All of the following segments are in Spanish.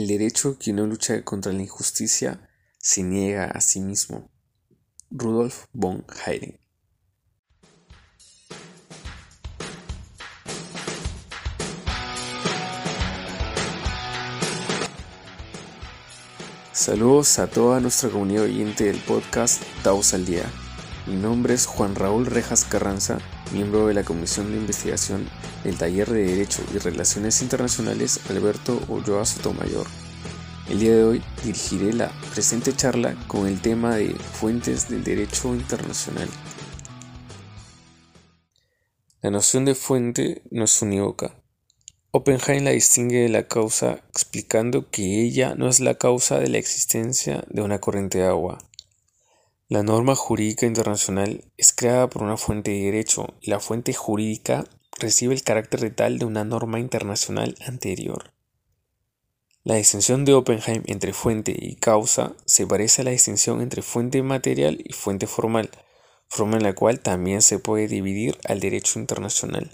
El derecho que no lucha contra la injusticia se niega a sí mismo. Rudolf von Hayek. Saludos a toda nuestra comunidad oyente del podcast Taos al Día. Mi nombre es Juan Raúl Rejas Carranza, miembro de la Comisión de Investigación del Taller de Derecho y Relaciones Internacionales Alberto Ulloa Sotomayor. El día de hoy dirigiré la presente charla con el tema de fuentes del derecho internacional. La noción de fuente no es unívoca. Oppenheim la distingue de la causa explicando que ella no es la causa de la existencia de una corriente de agua. La norma jurídica internacional es creada por una fuente de derecho y la fuente jurídica recibe el carácter de tal de una norma internacional anterior. La distinción de Oppenheim entre fuente y causa se parece a la distinción entre fuente material y fuente formal, forma en la cual también se puede dividir al derecho internacional.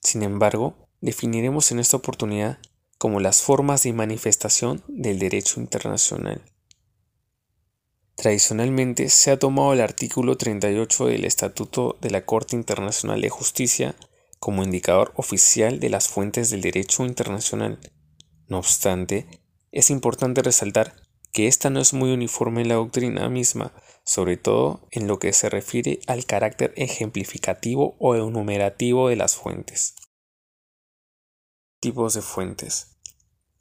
Sin embargo, definiremos en esta oportunidad como las formas de manifestación del derecho internacional. Tradicionalmente se ha tomado el artículo 38 del Estatuto de la Corte Internacional de Justicia como indicador oficial de las fuentes del derecho internacional. No obstante, es importante resaltar que esta no es muy uniforme en la doctrina misma, sobre todo en lo que se refiere al carácter ejemplificativo o enumerativo de las fuentes. Tipos de fuentes.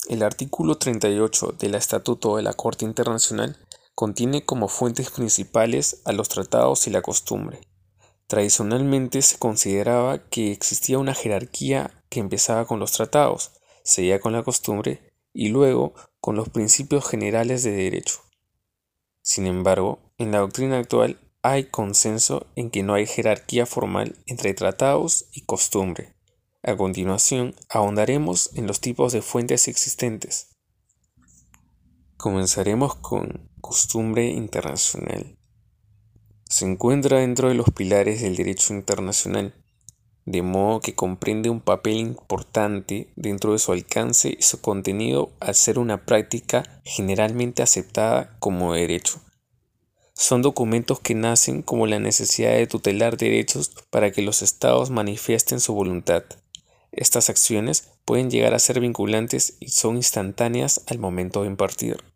El artículo 38 del Estatuto de la Corte Internacional contiene como fuentes principales a los tratados y la costumbre. Tradicionalmente se consideraba que existía una jerarquía que empezaba con los tratados, seguía con la costumbre y luego con los principios generales de derecho. Sin embargo, en la doctrina actual hay consenso en que no hay jerarquía formal entre tratados y costumbre. A continuación, ahondaremos en los tipos de fuentes existentes. Comenzaremos con costumbre internacional. Se encuentra dentro de los pilares del derecho internacional, de modo que comprende un papel importante dentro de su alcance y su contenido al ser una práctica generalmente aceptada como derecho. Son documentos que nacen como la necesidad de tutelar derechos para que los estados manifiesten su voluntad. Estas acciones pueden llegar a ser vinculantes y son instantáneas al momento de impartir.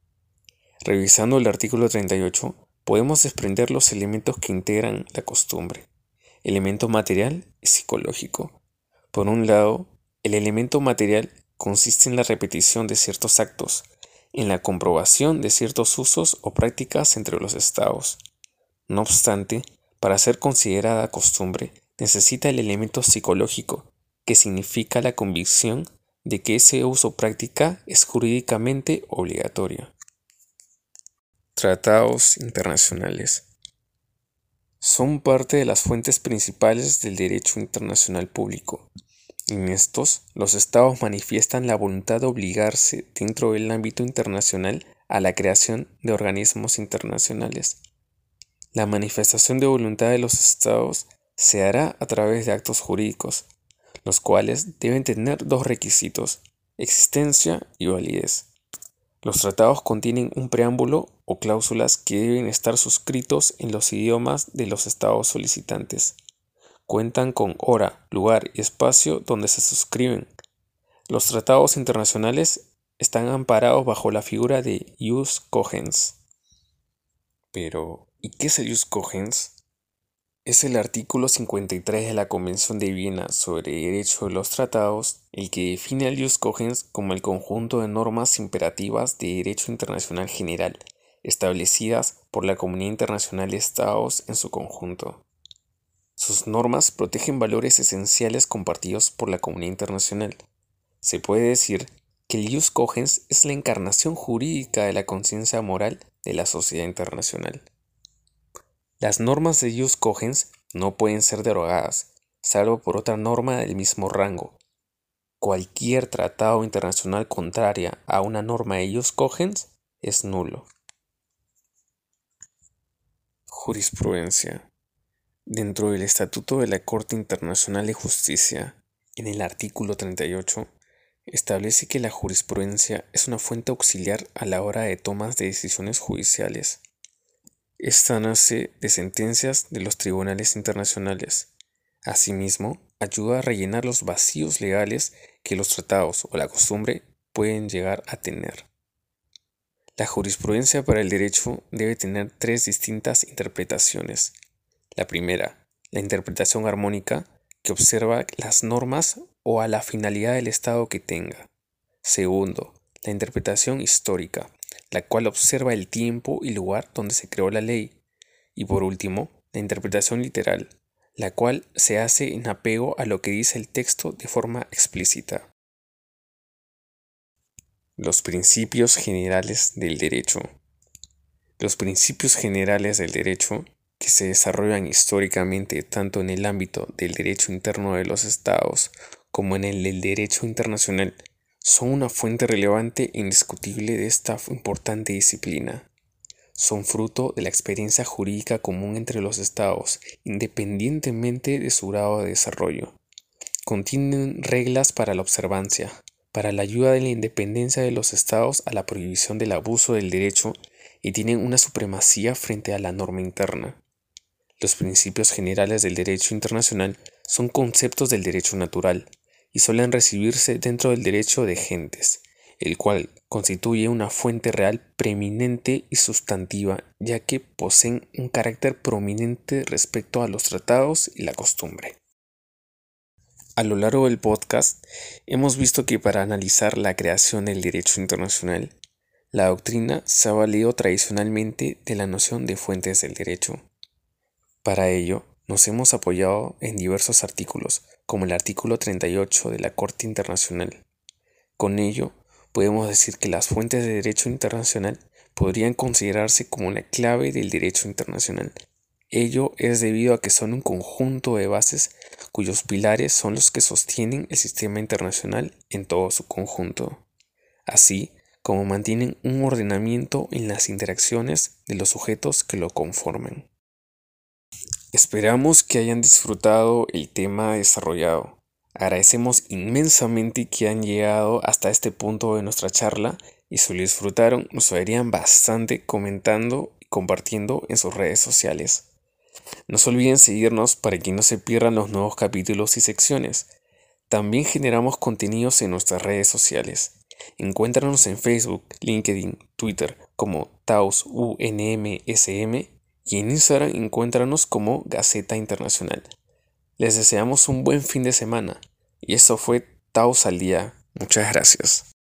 Revisando el artículo 38, podemos desprender los elementos que integran la costumbre. Elemento material y psicológico. Por un lado, el elemento material consiste en la repetición de ciertos actos, en la comprobación de ciertos usos o prácticas entre los estados. No obstante, para ser considerada costumbre, necesita el elemento psicológico, que significa la convicción de que ese uso práctica es jurídicamente obligatorio. Tratados internacionales son parte de las fuentes principales del derecho internacional público. En estos, los estados manifiestan la voluntad de obligarse dentro del ámbito internacional a la creación de organismos internacionales. La manifestación de voluntad de los estados se hará a través de actos jurídicos, los cuales deben tener dos requisitos, existencia y validez. Los tratados contienen un preámbulo o cláusulas que deben estar suscritos en los idiomas de los estados solicitantes. Cuentan con hora, lugar y espacio donde se suscriben. Los tratados internacionales están amparados bajo la figura de jus cogens. Pero, ¿y qué es el jus cogens? Es el artículo 53 de la Convención de Viena sobre Derecho de los Tratados el que define al jus cogens como el conjunto de normas imperativas de derecho internacional general, establecidas por la comunidad internacional de estados en su conjunto. Sus normas protegen valores esenciales compartidos por la comunidad internacional. Se puede decir que el jus cogens es la encarnación jurídica de la conciencia moral de la sociedad internacional. Las normas de jus cogens no pueden ser derogadas, salvo por otra norma del mismo rango. Cualquier tratado internacional contraria a una norma de jus cogens es nulo. Jurisprudencia. Dentro del Estatuto de la Corte Internacional de Justicia, en el artículo 38, establece que la jurisprudencia es una fuente auxiliar a la hora de tomas de decisiones judiciales. Esta nace de sentencias de los tribunales internacionales. Asimismo, ayuda a rellenar los vacíos legales que los tratados o la costumbre pueden llegar a tener. La jurisprudencia para el derecho debe tener tres distintas interpretaciones. La primera, la interpretación armónica, que observa las normas o a la finalidad del Estado que tenga. Segundo, la interpretación histórica, la cual observa el tiempo y lugar donde se creó la ley. Y por último, la interpretación literal, la cual se hace en apego a lo que dice el texto de forma explícita. Los principios generales del derecho. Los principios generales del derecho, que se desarrollan históricamente tanto en el ámbito del derecho interno de los estados como en el del derecho internacional, son una fuente relevante e indiscutible de esta importante disciplina. Son fruto de la experiencia jurídica común entre los estados, independientemente de su grado de desarrollo. Contienen reglas para la observancia, para la ayuda de la independencia de los estados a la prohibición del abuso del derecho y tienen una supremacía frente a la norma interna. Los principios generales del derecho internacional son conceptos del derecho natural y suelen recibirse dentro del derecho de gentes, el cual constituye una fuente real preeminente y sustantiva, ya que poseen un carácter prominente respecto a los tratados y la costumbre. A lo largo del podcast hemos visto que para analizar la creación del derecho internacional, la doctrina se ha valido tradicionalmente de la noción de fuentes del derecho. Para ello, nos hemos apoyado en diversos artículos, como el artículo 38 de la Corte Internacional. Con ello, podemos decir que las fuentes de derecho internacional podrían considerarse como la clave del derecho internacional. Ello es debido a que son un conjunto de bases cuyos pilares son los que sostienen el sistema internacional en todo su conjunto, así como mantienen un ordenamiento en las interacciones de los sujetos que lo conforman. Esperamos que hayan disfrutado el tema desarrollado. Agradecemos inmensamente que han llegado hasta este punto de nuestra charla y si lo disfrutaron nos ayudarían bastante comentando y compartiendo en sus redes sociales. No se olviden seguirnos para que no se pierdan los nuevos capítulos y secciones. También generamos contenidos en nuestras redes sociales. Encuéntranos en Facebook, LinkedIn, Twitter como TausUNMSM y en Instagram encuéntranos como Gaceta Internacional. Les deseamos un buen fin de semana y eso fue Taos al día. Muchas gracias.